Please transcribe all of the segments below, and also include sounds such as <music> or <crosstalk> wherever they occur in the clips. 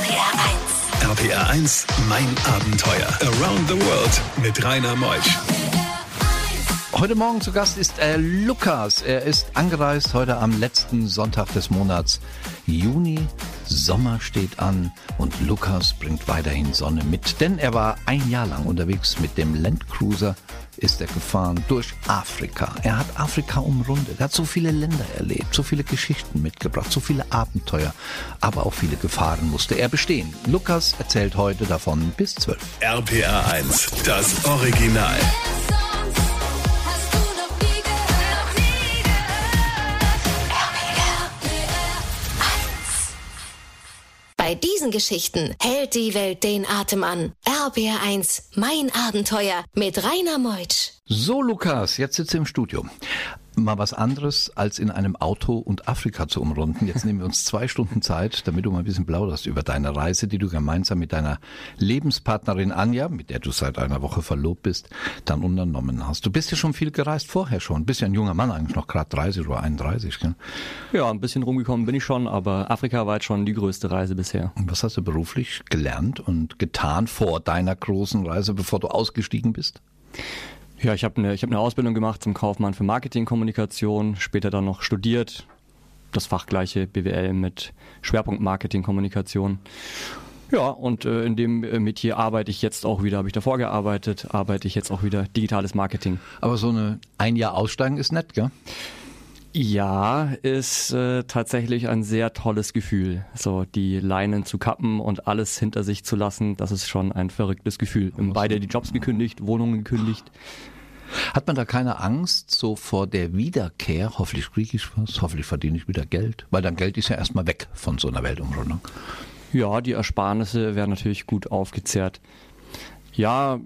RPR 1. RPR 1, mein Abenteuer. Around the World mit Rainer Meusch. Heute Morgen zu Gast ist er Lukas. Er ist angereist heute am letzten Sonntag des Monats Juni. Sommer steht an und Lukas bringt weiterhin Sonne mit, denn er war ein Jahr lang unterwegs mit dem Landcruiser ist er gefahren durch Afrika. Er hat Afrika umrundet. Er hat so viele Länder erlebt, so viele Geschichten mitgebracht, so viele Abenteuer, aber auch viele Gefahren musste er bestehen. Lukas erzählt heute davon bis 12. RPR 1, das Original. Bei diesen Geschichten hält die Welt den Atem an. RBR1, mein Abenteuer mit Rainer Meutsch. So, Lukas, jetzt sitzt im Studio mal was anderes, als in einem Auto und Afrika zu umrunden. Jetzt nehmen wir uns zwei Stunden Zeit, damit du mal ein bisschen plauderst über deine Reise, die du gemeinsam mit deiner Lebenspartnerin Anja, mit der du seit einer Woche verlobt bist, dann unternommen hast. Du bist ja schon viel gereist vorher schon. Bist ja ein junger Mann eigentlich noch gerade 30 oder 31, gell? Ja, ein bisschen rumgekommen bin ich schon, aber Afrika war jetzt schon die größte Reise bisher. Und was hast du beruflich gelernt und getan vor deiner großen Reise, bevor du ausgestiegen bist? Ja, ich habe eine hab ne Ausbildung gemacht zum Kaufmann für Marketingkommunikation, später dann noch studiert, das fachgleiche BWL mit Schwerpunkt Marketingkommunikation. Ja, und äh, in dem äh, Metier arbeite ich jetzt auch wieder, habe ich davor gearbeitet, arbeite ich jetzt auch wieder digitales Marketing. Aber so eine ein Jahr aussteigen ist nett, gell? Ja, ist äh, tatsächlich ein sehr tolles Gefühl. So die Leinen zu kappen und alles hinter sich zu lassen, das ist schon ein verrücktes Gefühl. Haben beide die Jobs gekündigt, Wohnungen gekündigt. Hat man da keine Angst so vor der Wiederkehr? Hoffentlich kriege ich was, hoffentlich verdiene ich wieder Geld, weil dann Geld ist ja erstmal weg von so einer Weltumrundung. Ja, die Ersparnisse werden natürlich gut aufgezehrt. Ja,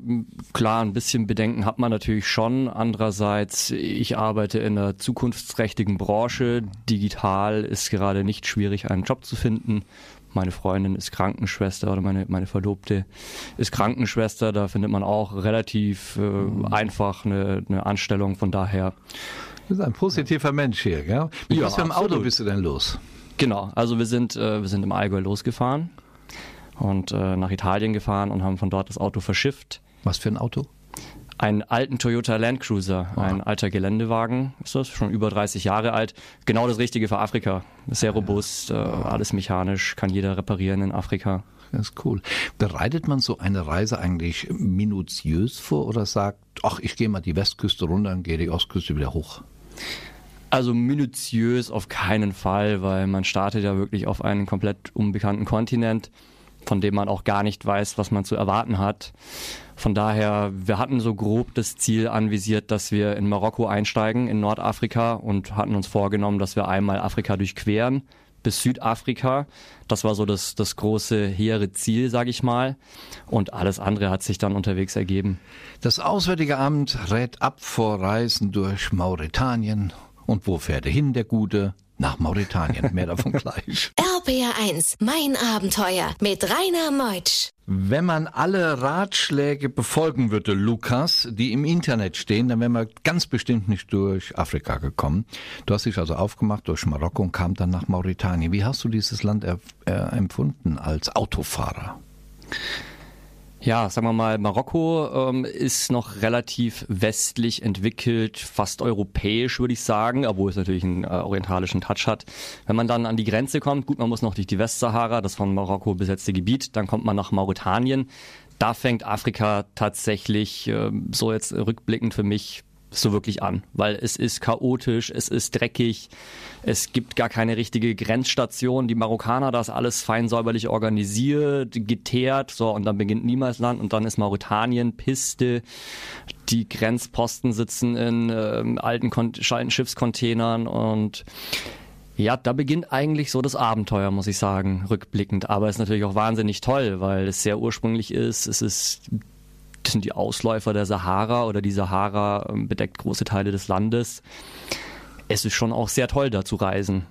klar, ein bisschen Bedenken hat man natürlich schon. Andererseits, ich arbeite in einer zukunftsträchtigen Branche. Digital ist gerade nicht schwierig, einen Job zu finden. Meine Freundin ist Krankenschwester oder meine, meine Verlobte ist Krankenschwester. Da findet man auch relativ äh, mhm. einfach eine, eine Anstellung. Von daher. Du bist ein positiver Mensch hier, gell? Mit ja, was für einem Auto bist du denn los? Genau, also wir sind, äh, wir sind im Allgäu losgefahren und äh, nach Italien gefahren und haben von dort das Auto verschifft. Was für ein Auto? Einen alten Toyota Land Cruiser, ah. ein alter Geländewagen, ist das, schon über 30 Jahre alt. Genau das Richtige für Afrika. Sehr robust, äh, alles mechanisch, kann jeder reparieren in Afrika. Das ist cool. Bereitet man so eine Reise eigentlich minutiös vor oder sagt, ach, ich gehe mal die Westküste runter und gehe die Ostküste wieder hoch? Also minutiös auf keinen Fall, weil man startet ja wirklich auf einen komplett unbekannten Kontinent von dem man auch gar nicht weiß, was man zu erwarten hat. Von daher, wir hatten so grob das Ziel anvisiert, dass wir in Marokko einsteigen, in Nordafrika und hatten uns vorgenommen, dass wir einmal Afrika durchqueren bis Südafrika. Das war so das, das große, hehre Ziel, sage ich mal. Und alles andere hat sich dann unterwegs ergeben. Das Auswärtige Amt rät ab vor Reisen durch Mauretanien. Und wo fährt er hin, der Gute? nach Mauretanien. Mehr davon <laughs> gleich. RPR1, mein Abenteuer mit Rainer Meutsch. Wenn man alle Ratschläge befolgen würde, Lukas, die im Internet stehen, dann wären wir ganz bestimmt nicht durch Afrika gekommen. Du hast dich also aufgemacht durch Marokko und kam dann nach Mauretanien. Wie hast du dieses Land äh, empfunden als Autofahrer? Ja, sagen wir mal, Marokko ähm, ist noch relativ westlich entwickelt, fast europäisch würde ich sagen, obwohl es natürlich einen äh, orientalischen Touch hat. Wenn man dann an die Grenze kommt, gut, man muss noch durch die Westsahara, das von Marokko besetzte Gebiet, dann kommt man nach Mauretanien. Da fängt Afrika tatsächlich, äh, so jetzt rückblickend für mich, so wirklich an, weil es ist chaotisch, es ist dreckig, es gibt gar keine richtige Grenzstation. Die Marokkaner, das alles fein säuberlich organisiert, geteert, so und dann beginnt Niemalsland und dann ist Mauretanien Piste. Die Grenzposten sitzen in äh, alten, alten Schiffscontainern und ja, da beginnt eigentlich so das Abenteuer, muss ich sagen, rückblickend. Aber es ist natürlich auch wahnsinnig toll, weil es sehr ursprünglich ist. Es ist das sind die Ausläufer der Sahara oder die Sahara ähm, bedeckt große Teile des Landes. Es ist schon auch sehr toll, da zu reisen.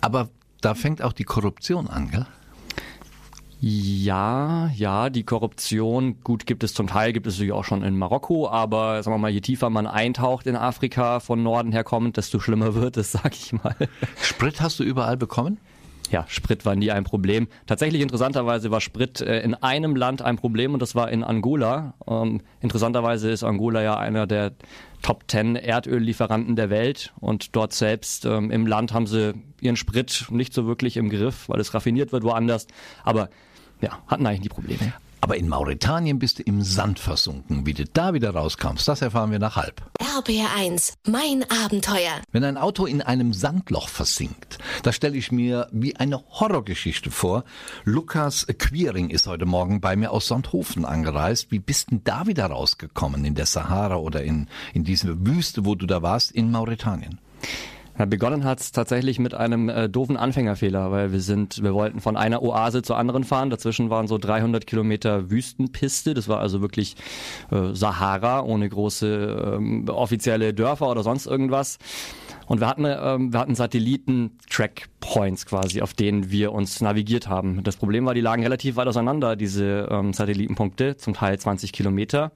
Aber da fängt auch die Korruption an, gell? Ja, ja, die Korruption, gut, gibt es zum Teil, gibt es natürlich auch schon in Marokko, aber sagen wir mal, je tiefer man eintaucht in Afrika von Norden her kommend, desto schlimmer <laughs> wird es, sag ich mal. Sprit hast du überall bekommen? Ja, Sprit war nie ein Problem. Tatsächlich interessanterweise war Sprit äh, in einem Land ein Problem und das war in Angola. Ähm, interessanterweise ist Angola ja einer der Top 10 Erdöllieferanten der Welt und dort selbst ähm, im Land haben sie ihren Sprit nicht so wirklich im Griff, weil es raffiniert wird woanders. Aber ja, hatten eigentlich die Probleme. Aber in Mauretanien bist du im Sand versunken. Wie du da wieder rauskommst, das erfahren wir nach halb. RBR1, mein Abenteuer. Wenn ein Auto in einem Sandloch versinkt, das stelle ich mir wie eine Horrorgeschichte vor. Lukas Quiring ist heute Morgen bei mir aus Sonthofen angereist. Wie bist denn da wieder rausgekommen? In der Sahara oder in, in diese Wüste, wo du da warst, in Mauretanien? Ja, begonnen hat es tatsächlich mit einem äh, doofen Anfängerfehler, weil wir sind, wir wollten von einer Oase zur anderen fahren. Dazwischen waren so 300 Kilometer Wüstenpiste. Das war also wirklich äh, Sahara ohne große ähm, offizielle Dörfer oder sonst irgendwas. Und wir hatten, ähm, wir hatten Satelliten-Track-Points quasi, auf denen wir uns navigiert haben. Das Problem war, die lagen relativ weit auseinander, diese ähm, Satellitenpunkte, zum Teil 20 Kilometer.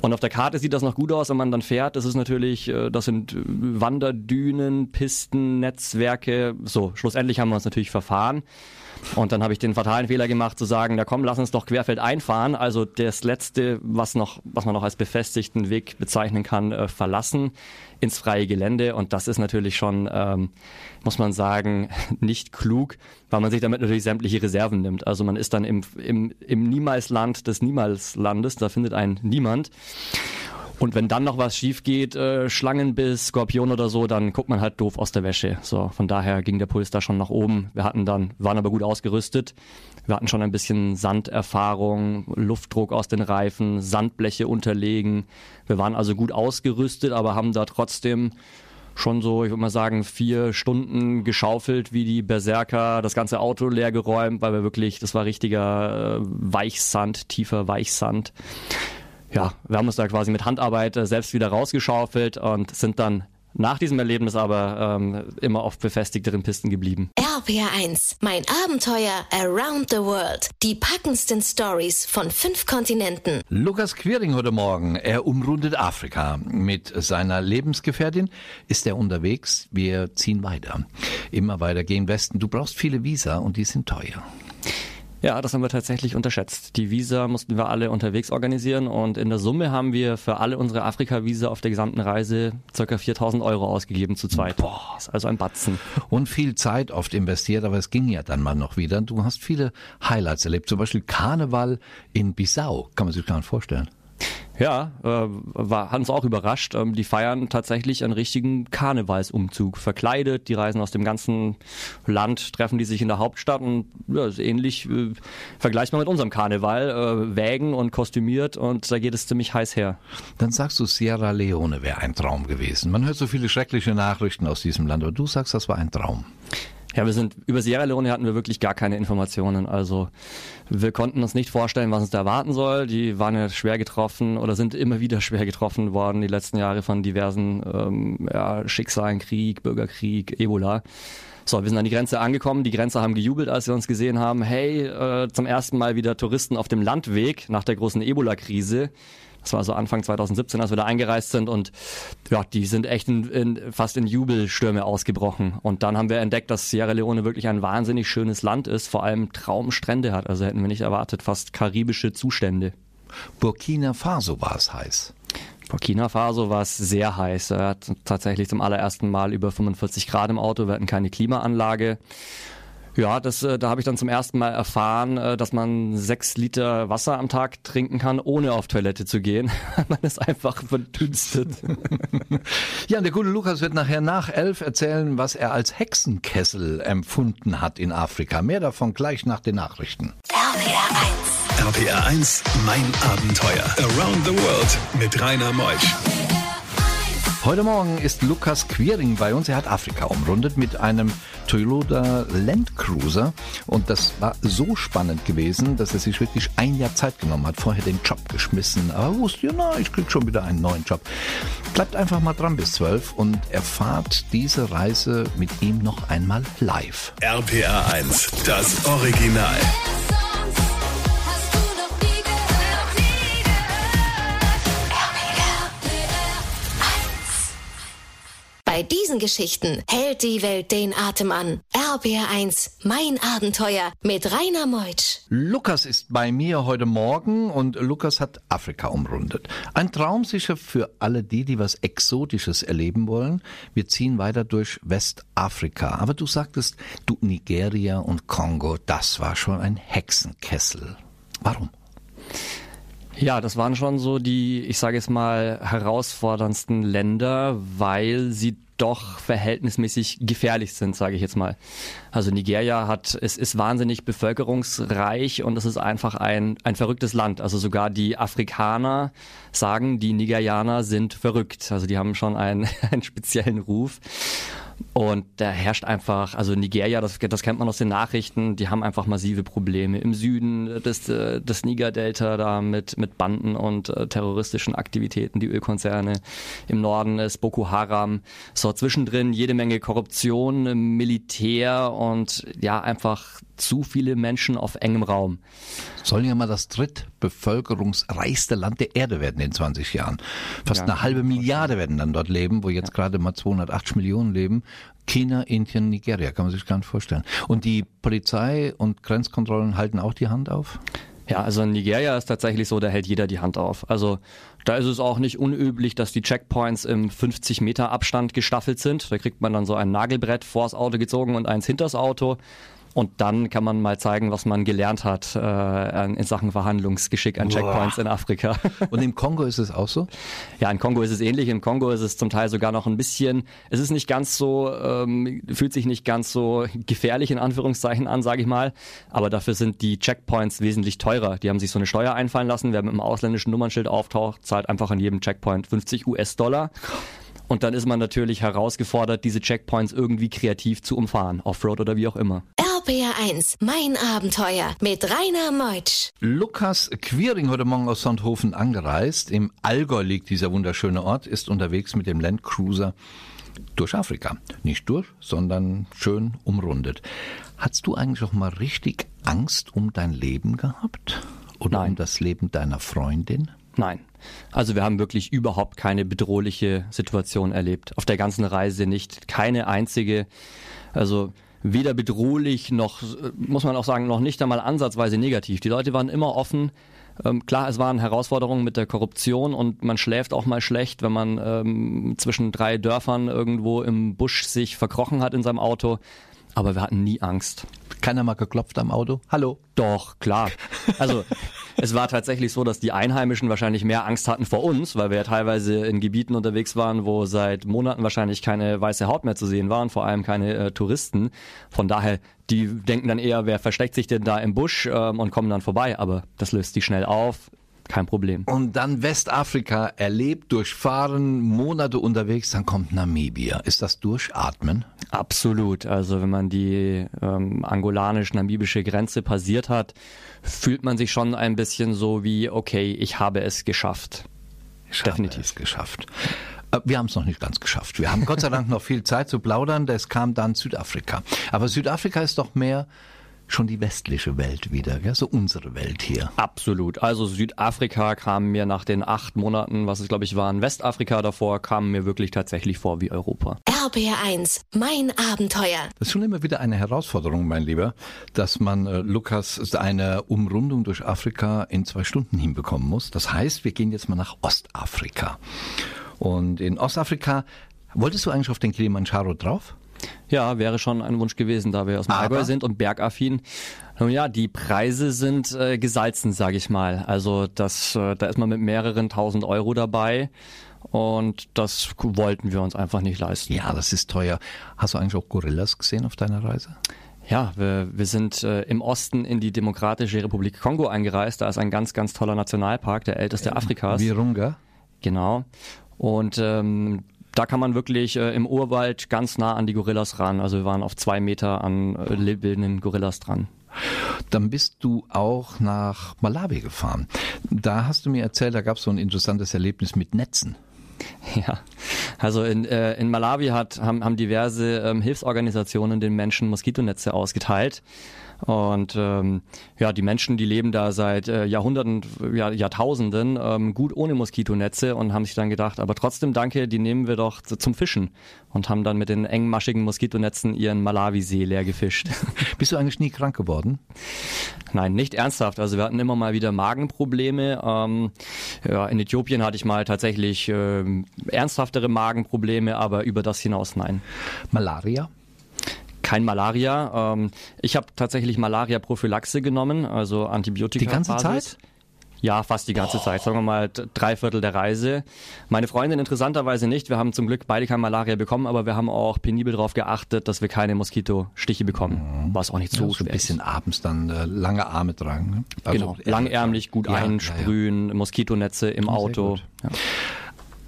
Und auf der Karte sieht das noch gut aus, wenn man dann fährt. Das ist natürlich, äh, das sind Wanderdünen, Pisten, Netzwerke. So, schlussendlich haben wir uns natürlich verfahren. Und dann habe ich den fatalen Fehler gemacht zu sagen, na komm, lass uns doch querfeld einfahren. Also das letzte, was noch, was man noch als befestigten Weg bezeichnen kann, äh, verlassen ins freie Gelände. Und das ist natürlich schon, ähm, muss man sagen, <laughs> nicht klug, weil man sich damit natürlich sämtliche Reserven nimmt. Also man ist dann im, im, im Niemalsland des Niemalslandes, da findet ein Niemand. Und wenn dann noch was schief geht, äh, Schlangenbiss, Skorpion oder so, dann guckt man halt doof aus der Wäsche. So, von daher ging der Puls da schon nach oben. Wir hatten dann, waren aber gut ausgerüstet. Wir hatten schon ein bisschen Sanderfahrung, Luftdruck aus den Reifen, Sandbleche unterlegen. Wir waren also gut ausgerüstet, aber haben da trotzdem schon so, ich würde mal sagen, vier Stunden geschaufelt wie die Berserker, das ganze Auto leer geräumt, weil wir wirklich, das war richtiger äh, Weichsand, tiefer Weichsand ja, wir haben uns da quasi mit Handarbeit äh, selbst wieder rausgeschaufelt und sind dann nach diesem Erlebnis aber ähm, immer auf befestigteren Pisten geblieben. RPR1, mein Abenteuer Around the World. Die packendsten Stories von fünf Kontinenten. Lukas Quiring heute Morgen. Er umrundet Afrika. Mit seiner Lebensgefährtin ist er unterwegs. Wir ziehen weiter. Immer weiter gehen Westen. Du brauchst viele Visa und die sind teuer. Ja, das haben wir tatsächlich unterschätzt. Die Visa mussten wir alle unterwegs organisieren und in der Summe haben wir für alle unsere Afrika-Visa auf der gesamten Reise ca. 4000 Euro ausgegeben zu zweit. Boah. Das ist also ein Batzen. Und viel Zeit oft investiert, aber es ging ja dann mal noch wieder. Du hast viele Highlights erlebt, zum Beispiel Karneval in Bissau. Kann man sich gar nicht vorstellen. Ja, äh, war, hat uns auch überrascht. Ähm, die feiern tatsächlich einen richtigen Karnevalsumzug. Verkleidet, die reisen aus dem ganzen Land, treffen die sich in der Hauptstadt und ja, ist ähnlich äh, vergleichbar mit unserem Karneval. Äh, wägen und kostümiert und da geht es ziemlich heiß her. Dann sagst du, Sierra Leone wäre ein Traum gewesen. Man hört so viele schreckliche Nachrichten aus diesem Land, aber du sagst, das war ein Traum. Ja, wir sind über Sierra Leone hatten wir wirklich gar keine Informationen. Also wir konnten uns nicht vorstellen, was uns da erwarten soll. Die waren ja schwer getroffen oder sind immer wieder <laughs> schwer getroffen worden die letzten Jahre von diversen ähm, ja, Schicksalen, Krieg, Bürgerkrieg, Ebola. So, wir sind an die Grenze angekommen. Die Grenzer haben gejubelt, als sie uns gesehen haben. Hey, äh, zum ersten Mal wieder Touristen auf dem Landweg nach der großen Ebola-Krise. Das war so Anfang 2017, als wir da eingereist sind und ja, die sind echt in, in, fast in Jubelstürme ausgebrochen. Und dann haben wir entdeckt, dass Sierra Leone wirklich ein wahnsinnig schönes Land ist, vor allem Traumstrände hat. Also hätten wir nicht erwartet, fast karibische Zustände. Burkina Faso war es heiß. Burkina Faso war es sehr heiß. Er hat tatsächlich zum allerersten Mal über 45 Grad im Auto. Wir hatten keine Klimaanlage. Ja, das, äh, da habe ich dann zum ersten Mal erfahren, äh, dass man sechs Liter Wasser am Tag trinken kann, ohne auf Toilette zu gehen. <laughs> man ist einfach verdünstet. ja, und der gute Lukas wird nachher nach elf erzählen, was er als Hexenkessel empfunden hat in Afrika. Mehr davon gleich nach den Nachrichten. RPR 1. RPR 1, mein Abenteuer. Around the World mit Rainer Meusch. Heute Morgen ist Lukas Quiring bei uns. Er hat Afrika umrundet mit einem Toyota Land Cruiser. Und das war so spannend gewesen, dass er sich wirklich ein Jahr Zeit genommen hat. Vorher den Job geschmissen. Aber wusste, ja, na, ich krieg schon wieder einen neuen Job. Bleibt einfach mal dran bis 12 und erfahrt diese Reise mit ihm noch einmal live. RPR 1, das Original. Bei diesen Geschichten hält die Welt den Atem an. RBR1, mein Abenteuer mit Rainer Meutsch. Lukas ist bei mir heute Morgen und Lukas hat Afrika umrundet. Ein Traum sicher für alle die, die was Exotisches erleben wollen. Wir ziehen weiter durch Westafrika. Aber du sagtest, du Nigeria und Kongo, das war schon ein Hexenkessel. Warum? Ja, das waren schon so die, ich sage jetzt mal, herausforderndsten Länder, weil sie doch verhältnismäßig gefährlich sind, sage ich jetzt mal. Also Nigeria hat, es ist wahnsinnig bevölkerungsreich und es ist einfach ein, ein verrücktes Land. Also sogar die Afrikaner sagen, die Nigerianer sind verrückt. Also die haben schon einen, <laughs> einen speziellen Ruf. Und da herrscht einfach, also Nigeria, das, das kennt man aus den Nachrichten, die haben einfach massive Probleme. Im Süden des, des Niger-Delta da mit, mit Banden und äh, terroristischen Aktivitäten, die Ölkonzerne. Im Norden ist Boko Haram. So zwischendrin jede Menge Korruption, Militär und ja, einfach zu viele Menschen auf engem Raum. Sollen ja mal das drittbevölkerungsreichste Land der Erde werden in 20 Jahren. Fast ja, eine halbe Milliarde werden dann dort leben, wo jetzt ja. gerade mal 280 Millionen leben. China, Indien, Nigeria, kann man sich gar nicht vorstellen. Und die Polizei und Grenzkontrollen halten auch die Hand auf? Ja, also in Nigeria ist tatsächlich so, da hält jeder die Hand auf. Also da ist es auch nicht unüblich, dass die Checkpoints im 50 Meter Abstand gestaffelt sind. Da kriegt man dann so ein Nagelbrett vors Auto gezogen und eins hinters Auto. Und dann kann man mal zeigen, was man gelernt hat äh, in Sachen Verhandlungsgeschick an Checkpoints Boah. in Afrika. Und im Kongo ist es auch so? Ja, in Kongo ist es ähnlich. Im Kongo ist es zum Teil sogar noch ein bisschen, es ist nicht ganz so, ähm, fühlt sich nicht ganz so gefährlich in Anführungszeichen an, sage ich mal. Aber dafür sind die Checkpoints wesentlich teurer. Die haben sich so eine Steuer einfallen lassen. Wer mit einem ausländischen Nummernschild auftaucht, zahlt einfach an jedem Checkpoint 50 US-Dollar. Und dann ist man natürlich herausgefordert, diese Checkpoints irgendwie kreativ zu umfahren, Offroad oder wie auch immer. RPR1, mein Abenteuer mit Rainer Meutsch. Lukas Quiring heute Morgen aus Sonthofen angereist. Im Allgäu liegt dieser wunderschöne Ort, ist unterwegs mit dem Landcruiser durch Afrika. Nicht durch, sondern schön umrundet. Hast du eigentlich auch mal richtig Angst um dein Leben gehabt? Oder Nein. um das Leben deiner Freundin? Nein. Also wir haben wirklich überhaupt keine bedrohliche Situation erlebt. Auf der ganzen Reise nicht. Keine einzige. Also weder bedrohlich noch, muss man auch sagen, noch nicht einmal ansatzweise negativ. Die Leute waren immer offen. Ähm, klar, es waren Herausforderungen mit der Korruption und man schläft auch mal schlecht, wenn man ähm, zwischen drei Dörfern irgendwo im Busch sich verkrochen hat in seinem Auto. Aber wir hatten nie Angst. Keiner mal geklopft am Auto? Hallo? Doch, klar. Also es war tatsächlich so, dass die Einheimischen wahrscheinlich mehr Angst hatten vor uns, weil wir ja teilweise in Gebieten unterwegs waren, wo seit Monaten wahrscheinlich keine weiße Haut mehr zu sehen war und vor allem keine äh, Touristen. Von daher, die denken dann eher, wer versteckt sich denn da im Busch ähm, und kommen dann vorbei. Aber das löst die schnell auf kein Problem. Und dann Westafrika erlebt, durchfahren, Monate unterwegs, dann kommt Namibia. Ist das Durchatmen? Absolut. Also wenn man die ähm, angolanisch-namibische Grenze passiert hat, fühlt man sich schon ein bisschen so wie, okay, ich habe es geschafft. Ich Definitiv. habe es geschafft. Äh, wir haben es noch nicht ganz geschafft. Wir haben Gott sei Dank noch viel Zeit zu plaudern. Das kam dann Südafrika. Aber Südafrika ist doch mehr schon die westliche Welt wieder, gell? so unsere Welt hier. Absolut. Also Südafrika kam mir nach den acht Monaten, was es glaube ich waren, Westafrika davor, kam mir wirklich tatsächlich vor wie Europa. RBR1, mein Abenteuer. Das ist schon immer wieder eine Herausforderung, mein Lieber, dass man äh, Lukas eine Umrundung durch Afrika in zwei Stunden hinbekommen muss. Das heißt, wir gehen jetzt mal nach Ostafrika. Und in Ostafrika, wolltest du eigentlich auf den Kilimanjaro drauf? Ja, wäre schon ein Wunsch gewesen, da wir aus dem Allgäu sind und bergaffin. Nun ja, die Preise sind äh, gesalzen, sage ich mal. Also das, äh, da ist man mit mehreren tausend Euro dabei. Und das wollten wir uns einfach nicht leisten. Ja, das ist teuer. Hast du eigentlich auch Gorillas gesehen auf deiner Reise? Ja, wir, wir sind äh, im Osten in die Demokratische Republik Kongo eingereist. Da ist ein ganz, ganz toller Nationalpark, der älteste Afrikas. Virunga. Genau. Und ähm, da kann man wirklich äh, im Urwald ganz nah an die Gorillas ran. Also wir waren auf zwei Meter an äh, bildenden Gorillas dran. Dann bist du auch nach Malawi gefahren. Da hast du mir erzählt, da gab es so ein interessantes Erlebnis mit Netzen. <laughs> Ja, also in, äh, in Malawi hat, haben, haben diverse ähm, Hilfsorganisationen den Menschen Moskitonetze ausgeteilt. Und ähm, ja, die Menschen, die leben da seit äh, Jahrhunderten, ja, Jahrtausenden ähm, gut ohne Moskitonetze und haben sich dann gedacht, aber trotzdem danke, die nehmen wir doch zum Fischen und haben dann mit den engmaschigen Moskitonetzen ihren Malawisee leer gefischt. <laughs> Bist du eigentlich nie krank geworden? Nein, nicht ernsthaft. Also wir hatten immer mal wieder Magenprobleme. Ähm, ja, in Äthiopien hatte ich mal tatsächlich äh, ernsthaftere Magenprobleme, aber über das hinaus nein. Malaria? kein Malaria. Ähm, ich habe tatsächlich Malaria-Prophylaxe genommen, also Antibiotika. Die ganze Zeit? Ja, fast die ganze Zeit. Sagen wir mal drei Viertel der Reise. Meine Freundin interessanterweise nicht. Wir haben zum Glück beide kein Malaria bekommen, aber wir haben auch penibel darauf geachtet, dass wir keine Moskitostiche bekommen. Mhm. Was auch nicht so ja, schwer. ein bisschen abends dann äh, lange Arme tragen. Ne? Also, genau, langärmlich gut ja, einsprühen, ja, Moskitonetze im Auto.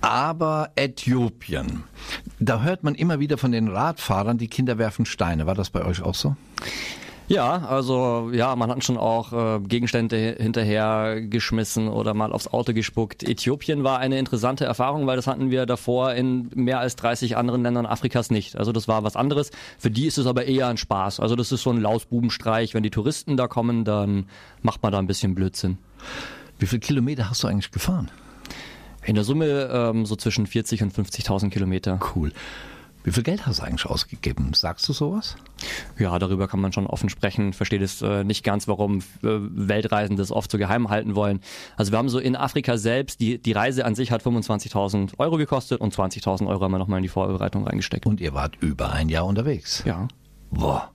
Aber Äthiopien, da hört man immer wieder von den Radfahrern, die Kinder werfen Steine. War das bei euch auch so? Ja, also ja, man hat schon auch äh, Gegenstände hinterher geschmissen oder mal aufs Auto gespuckt. Äthiopien war eine interessante Erfahrung, weil das hatten wir davor in mehr als 30 anderen Ländern Afrikas nicht. Also das war was anderes. Für die ist es aber eher ein Spaß. Also das ist so ein Lausbubenstreich. Wenn die Touristen da kommen, dann macht man da ein bisschen Blödsinn. Wie viele Kilometer hast du eigentlich gefahren? In der Summe ähm, so zwischen 40 und 50.000 Kilometer. Cool. Wie viel Geld hast du eigentlich ausgegeben? Sagst du sowas? Ja, darüber kann man schon offen sprechen. Versteht es äh, nicht ganz, warum äh, Weltreisende das oft so geheim halten wollen. Also wir haben so in Afrika selbst, die, die Reise an sich hat 25.000 Euro gekostet und 20.000 Euro haben wir nochmal in die Vorbereitung reingesteckt. Und ihr wart über ein Jahr unterwegs? Ja. Boah.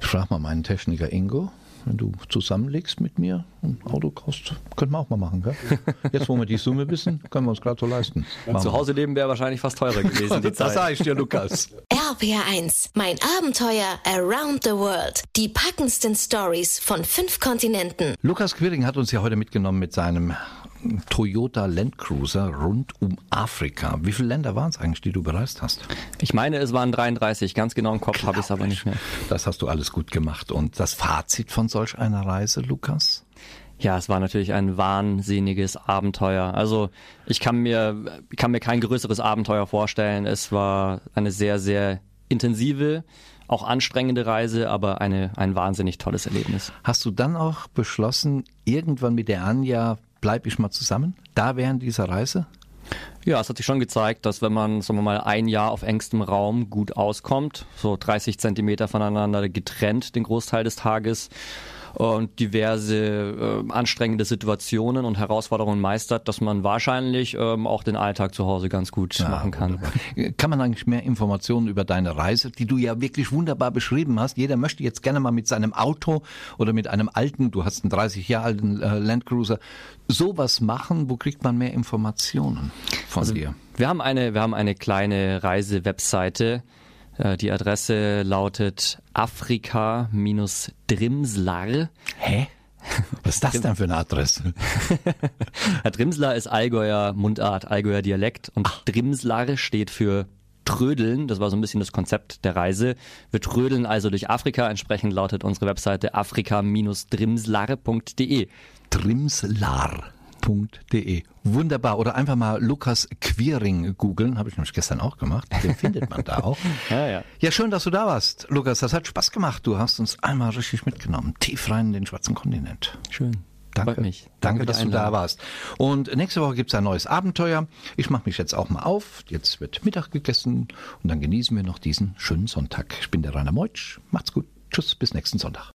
Ich frage mal meinen Techniker Ingo, wenn du zusammenlegst mit mir ein Auto kaufst, könnten wir auch mal machen. Gell? Jetzt, wo wir die Summe wissen, können wir uns gerade so leisten. Machen Zu Hause leben wäre wahrscheinlich fast teurer gewesen. Die <laughs> das sage ich dir, Lukas. RPR1, mein Abenteuer Around the World. Die packendsten Stories von fünf Kontinenten. Lukas Quiring hat uns ja heute mitgenommen mit seinem Toyota Land Cruiser rund um Afrika. Wie viele Länder waren es eigentlich, die du bereist hast? Ich meine, es waren 33. Ganz genau im Kopf habe ich es aber nicht mehr. Das hast du alles gut gemacht. Und das Fazit von solch einer Reise, Lukas? Ja, es war natürlich ein wahnsinniges Abenteuer. Also ich kann mir, kann mir kein größeres Abenteuer vorstellen. Es war eine sehr, sehr intensive, auch anstrengende Reise, aber eine, ein wahnsinnig tolles Erlebnis. Hast du dann auch beschlossen, irgendwann mit der Anja bleibe ich mal zusammen, da während dieser Reise? Ja, es hat sich schon gezeigt, dass wenn man, sagen wir mal, ein Jahr auf engstem Raum gut auskommt, so 30 Zentimeter voneinander getrennt den Großteil des Tages, und diverse äh, anstrengende Situationen und Herausforderungen meistert, dass man wahrscheinlich ähm, auch den Alltag zu Hause ganz gut ja, machen kann. Wunderbar. Kann man eigentlich mehr Informationen über deine Reise, die du ja wirklich wunderbar beschrieben hast? Jeder möchte jetzt gerne mal mit seinem Auto oder mit einem alten, du hast einen 30 Jahre alten äh, Landcruiser, sowas machen. Wo kriegt man mehr Informationen von also, dir? Wir haben eine, wir haben eine kleine Reise-Webseite. Äh, die Adresse lautet Afrika-Drimslar. Hä? Was ist das denn für eine Adresse? <laughs> Herr Drimslar ist Allgäuer Mundart, Allgäuer Dialekt und Ach. Drimslar steht für Trödeln. Das war so ein bisschen das Konzept der Reise. Wir trödeln also durch Afrika. Entsprechend lautet unsere Webseite afrika-drimslar.de. Drimslar www.lukas.de. Wunderbar. Oder einfach mal Lukas Queering googeln. Habe ich nämlich gestern auch gemacht. Den findet man da auch. <laughs> Ja, ja. ja, schön, dass du da warst, Lukas. Das hat Spaß gemacht. Du hast uns einmal richtig mitgenommen. Tief rein in den schwarzen Kontinent. Schön. Danke. Danke, Danke dass du da warst. Und nächste Woche gibt es ein neues Abenteuer. Ich mache mich jetzt auch mal auf. Jetzt wird Mittag gegessen und dann genießen wir noch diesen schönen Sonntag. Ich bin der Rainer Meutsch. Macht's gut. Tschüss, bis nächsten Sonntag.